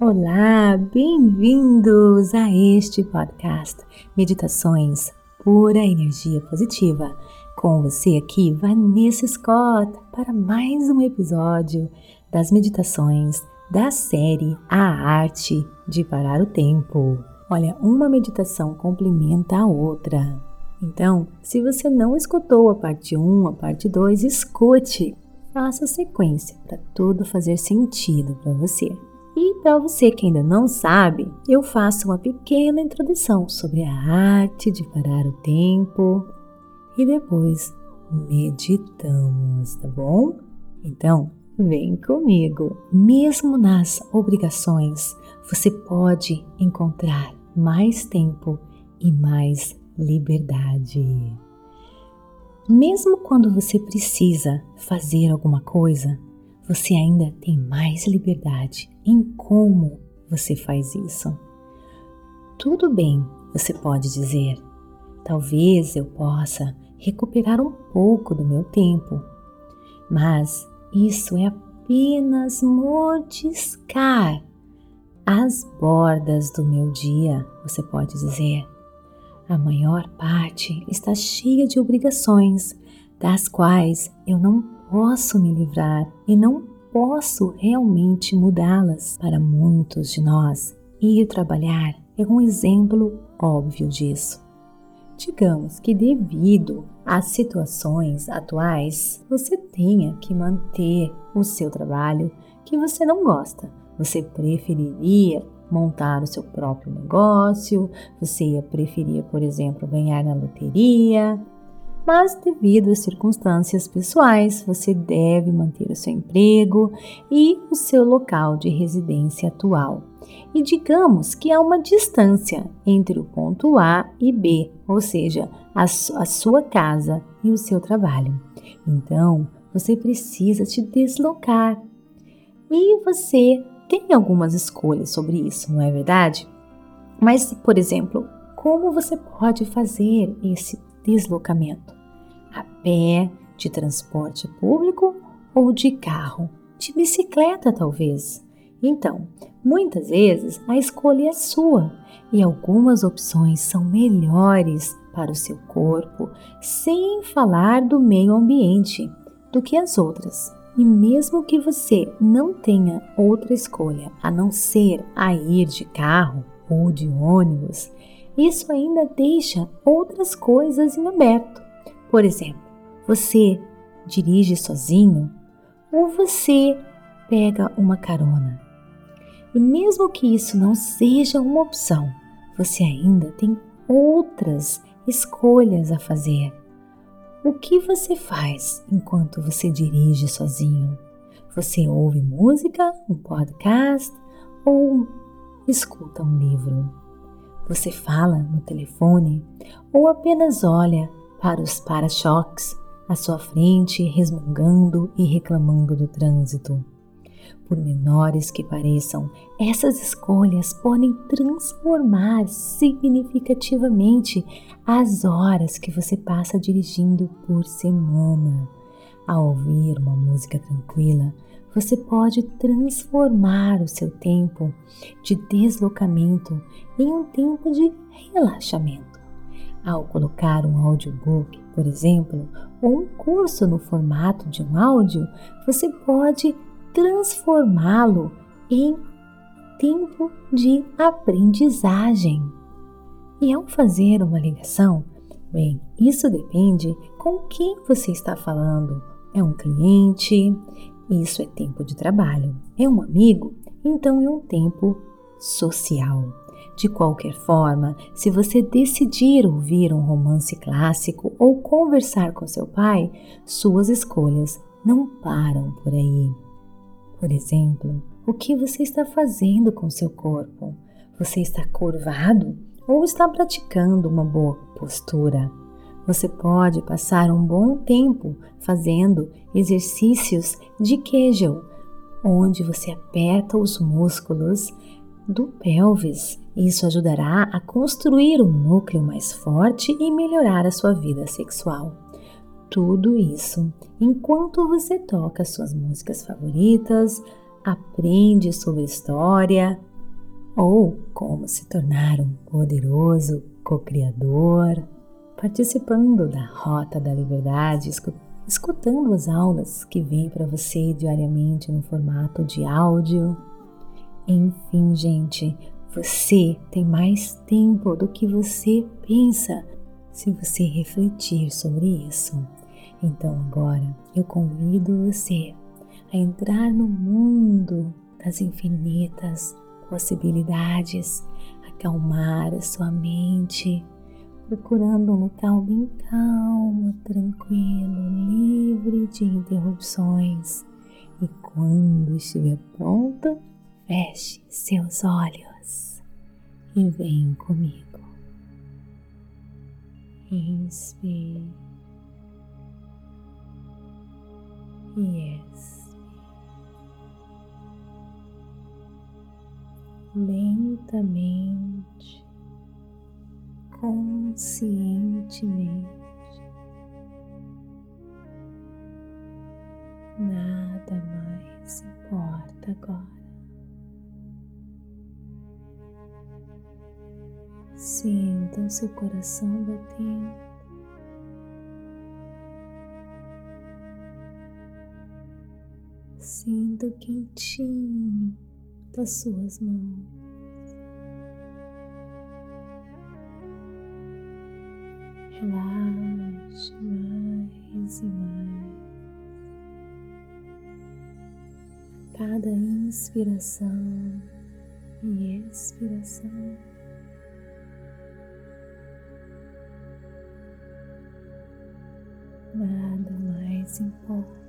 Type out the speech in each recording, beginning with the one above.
Olá, bem-vindos a este podcast Meditações Pura Energia Positiva. Com você aqui, Vanessa Scott, para mais um episódio das meditações da série A Arte de Parar o Tempo. Olha, uma meditação complementa a outra. Então, se você não escutou a parte 1, a parte 2, escute. Faça a sequência para tudo fazer sentido para você. E para você que ainda não sabe, eu faço uma pequena introdução sobre a arte de parar o tempo e depois meditamos, tá bom? Então, vem comigo. Mesmo nas obrigações, você pode encontrar mais tempo e mais liberdade. Mesmo quando você precisa fazer alguma coisa, você ainda tem mais liberdade em como você faz isso. Tudo bem, você pode dizer. Talvez eu possa recuperar um pouco do meu tempo, mas isso é apenas mordiscar as bordas do meu dia, você pode dizer. A maior parte está cheia de obrigações, das quais eu não posso me livrar e não posso realmente mudá-las. Para muitos de nós, ir trabalhar é um exemplo óbvio disso. Digamos que, devido às situações atuais, você tenha que manter o seu trabalho que você não gosta. Você preferiria montar o seu próprio negócio, você ia preferir, por exemplo, ganhar na loteria, mas devido às circunstâncias pessoais, você deve manter o seu emprego e o seu local de residência atual. E digamos que há uma distância entre o ponto A e B, ou seja, a, a sua casa e o seu trabalho. Então, você precisa se deslocar. E você tem algumas escolhas sobre isso, não é verdade? Mas, por exemplo, como você pode fazer esse deslocamento? A pé, de transporte público ou de carro? De bicicleta, talvez. Então, muitas vezes a escolha é sua e algumas opções são melhores para o seu corpo, sem falar do meio ambiente, do que as outras. E mesmo que você não tenha outra escolha a não ser a ir de carro ou de ônibus, isso ainda deixa outras coisas em aberto. Por exemplo, você dirige sozinho ou você pega uma carona. E mesmo que isso não seja uma opção, você ainda tem outras escolhas a fazer o que você faz enquanto você dirige sozinho? Você ouve música, um podcast ou escuta um livro? Você fala no telefone ou apenas olha para os para-choques à sua frente, resmungando e reclamando do trânsito? Por menores que pareçam, essas escolhas podem transformar significativamente as horas que você passa dirigindo por semana. Ao ouvir uma música tranquila, você pode transformar o seu tempo de deslocamento em um tempo de relaxamento. Ao colocar um audiobook, por exemplo, ou um curso no formato de um áudio, você pode transformá-lo em tempo de aprendizagem. E ao fazer uma ligação, bem, isso depende com quem você está falando. É um cliente, isso é tempo de trabalho. É um amigo, então é um tempo social. De qualquer forma, se você decidir ouvir um romance clássico ou conversar com seu pai, suas escolhas não param por aí. Por exemplo, o que você está fazendo com seu corpo? Você está curvado ou está praticando uma boa postura? Você pode passar um bom tempo fazendo exercícios de Kegel, onde você aperta os músculos do pelvis. Isso ajudará a construir um núcleo mais forte e melhorar a sua vida sexual tudo isso enquanto você toca suas músicas favoritas, aprende sobre história ou como se tornar um poderoso co-criador, participando da Rota da Liberdade, escutando as aulas que vêm para você diariamente no formato de áudio. Enfim, gente, você tem mais tempo do que você pensa se você refletir sobre isso. Então agora eu convido você a entrar no mundo das infinitas possibilidades, acalmar a sua mente, procurando um local bem calmo, tranquilo, livre de interrupções. E quando estiver pronto, feche seus olhos e vem comigo. Inspire e lentamente, conscientemente. Nada mais importa agora. Sinta o seu coração batendo. Sinta o quentinho das suas mãos. Relaxe mais e mais. Cada inspiração e expiração. Nada mais importa.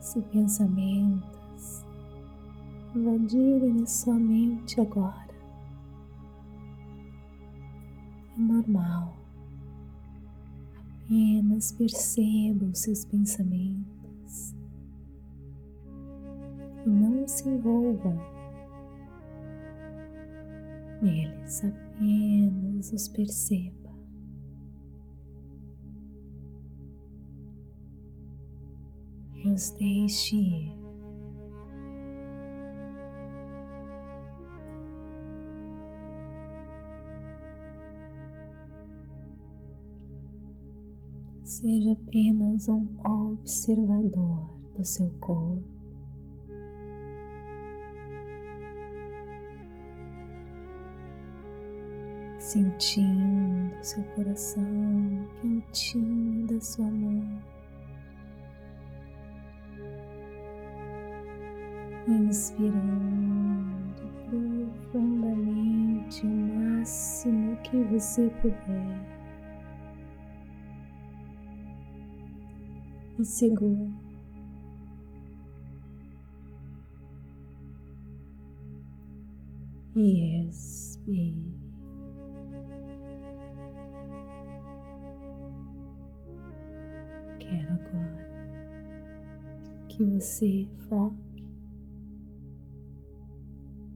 se pensamentos invadirem a sua mente agora. Normal. Apenas perceba os seus pensamentos e não se envolva neles, apenas os perceba. nos deixe ir. Seja apenas um observador do seu corpo. Sentindo seu coração quentinho da sua mão. inspirando profundamente o máximo que você puder. E segura. E expire. Quero agora que você foque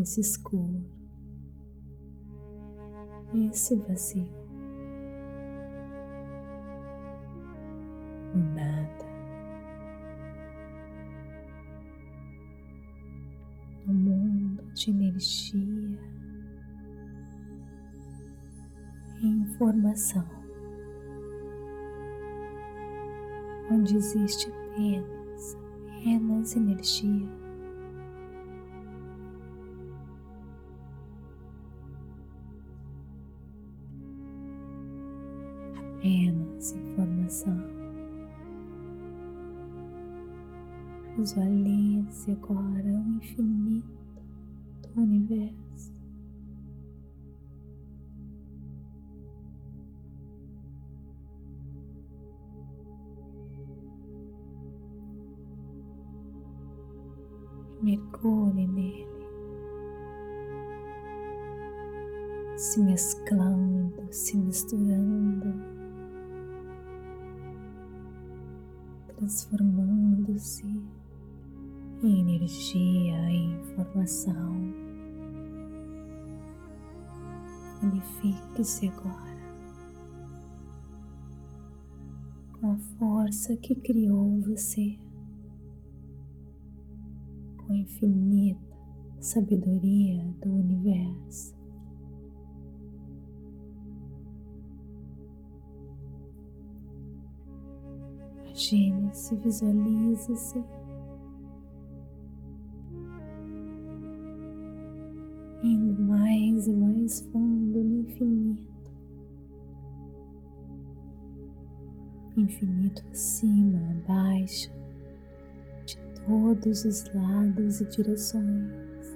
esse escuro, esse vazio, de energia e informação, onde existe apenas, apenas energia. apenas informação. Visualize agora o infinito universo. Mergulhe nele, se mesclando, se misturando. transformando-se em energia e informação. Unifique-se agora. Com a força que criou você, com a infinita sabedoria do universo. Imagine-se, visualize-se indo mais e mais fundo Infinito acima, abaixo, de todos os lados e direções.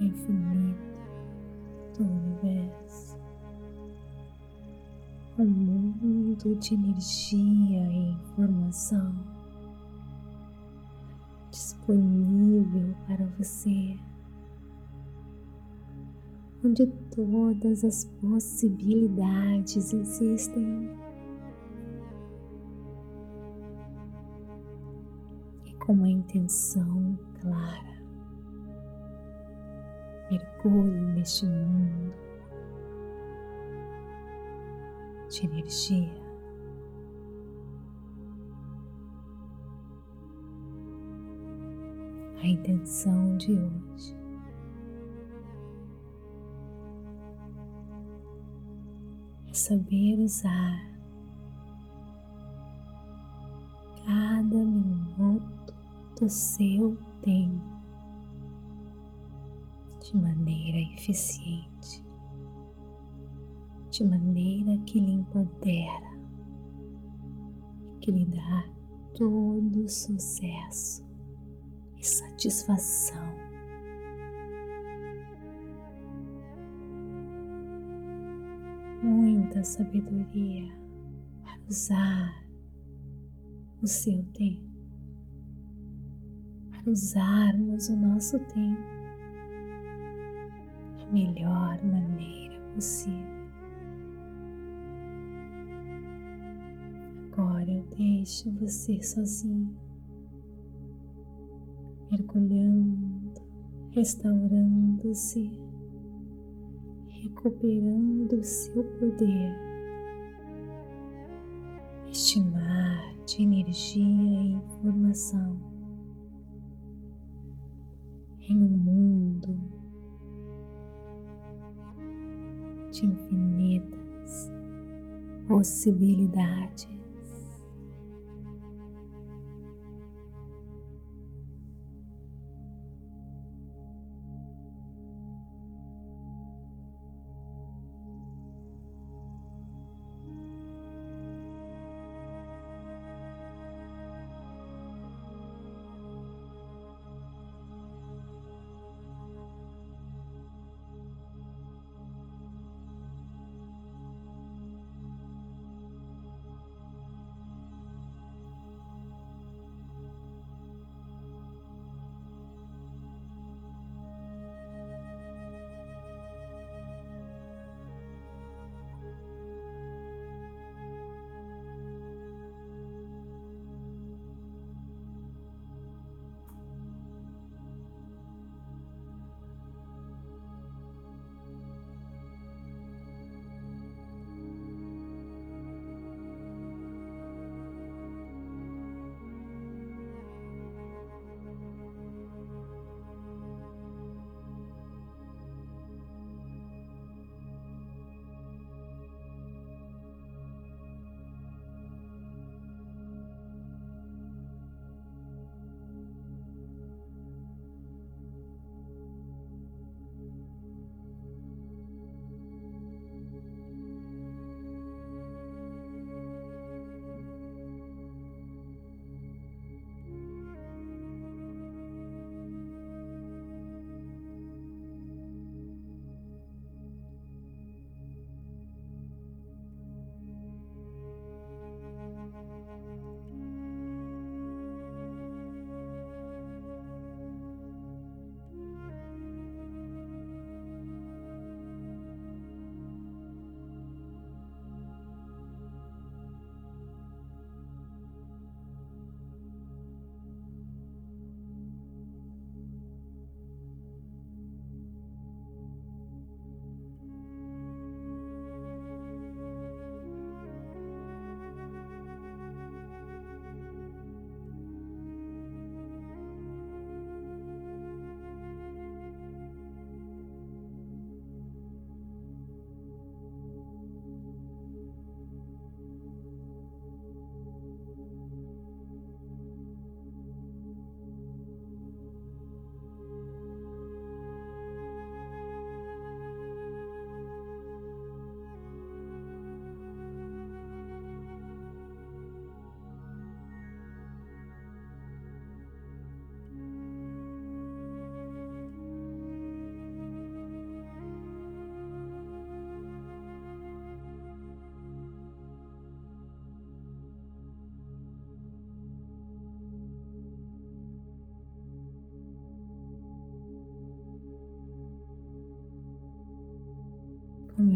Infinito do universo. Um mundo de energia e informação disponível para você, onde todas as possibilidades existem. E com uma intenção clara, mergulhe neste mundo de energia. a intenção de hoje. Saber usar cada minuto do seu tempo de maneira eficiente, de maneira que lhe empodera que lhe dá todo sucesso e satisfação. Muita sabedoria para usar o seu tempo, para usarmos o nosso tempo da melhor maneira possível. Agora eu deixo você sozinho mergulhando, restaurando-se, recuperando seu poder, este mar de energia e informação em um mundo de infinitas possibilidades.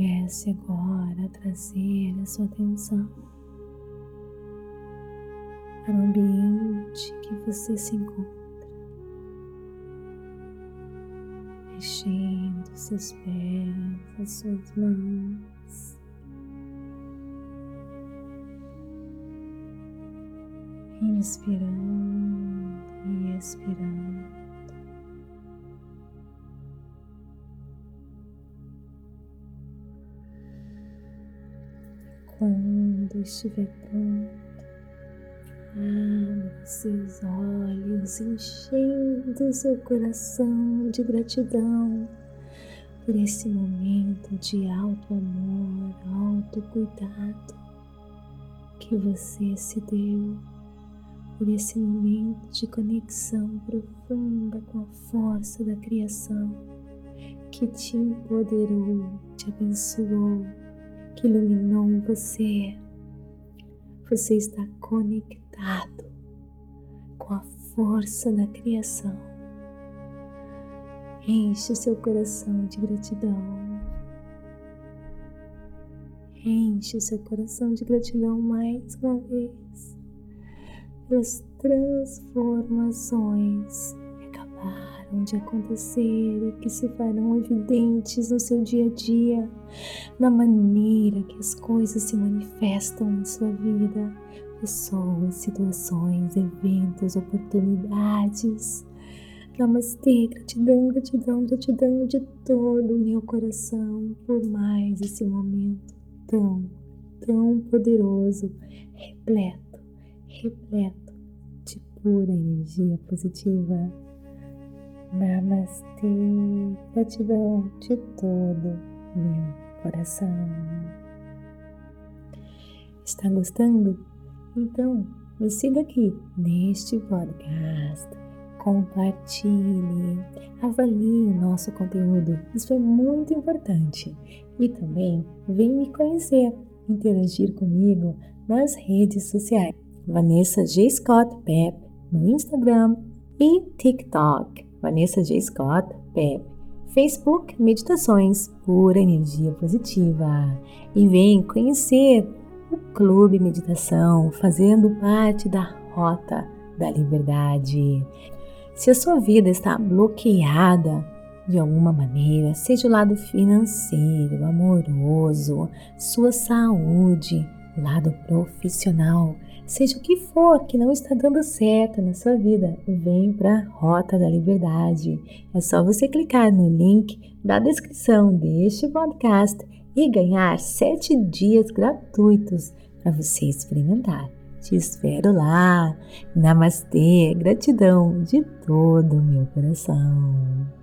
Comece agora a trazer a sua atenção para o ambiente que você se encontra. mexendo seus pés, as suas mãos. Inspirando e expirando. Quando estiver pronto, Abra seus olhos, enchendo seu coração de gratidão por esse momento de alto amor, alto cuidado que você se deu, por esse momento de conexão profunda com a força da criação que te empoderou, te abençoou, que iluminou você. Você está conectado com a força da criação. Enche o seu coração de gratidão. Enche o seu coração de gratidão mais uma vez pelas transformações que acabaram de acontecer e que se farão evidentes no seu dia a dia, na maneira que as coisas se manifestam em sua vida, pessoas, situações, eventos, oportunidades. Namastê, gratidão, gratidão, gratidão de todo o meu coração por mais esse momento tão, tão poderoso, repleto, repleto de pura energia positiva. Namastê, gratidão de todo meu coração. Está gostando? Então, me siga aqui neste podcast. Compartilhe, avalie o nosso conteúdo, isso é muito importante. E também vem me conhecer, interagir comigo nas redes sociais. Vanessa G. Scott Pep no Instagram e TikTok. Vanessa G. Scott Pep. Facebook Meditações Pura Energia Positiva. E vem conhecer o Clube Meditação, fazendo parte da Rota da Liberdade. Se a sua vida está bloqueada de alguma maneira, seja o lado financeiro, amoroso, sua saúde, lado profissional, seja o que for que não está dando certo na sua vida, vem para a Rota da Liberdade. É só você clicar no link da descrição deste podcast e ganhar sete dias gratuitos para você experimentar. Te espero lá. Namastê, gratidão de todo o meu coração.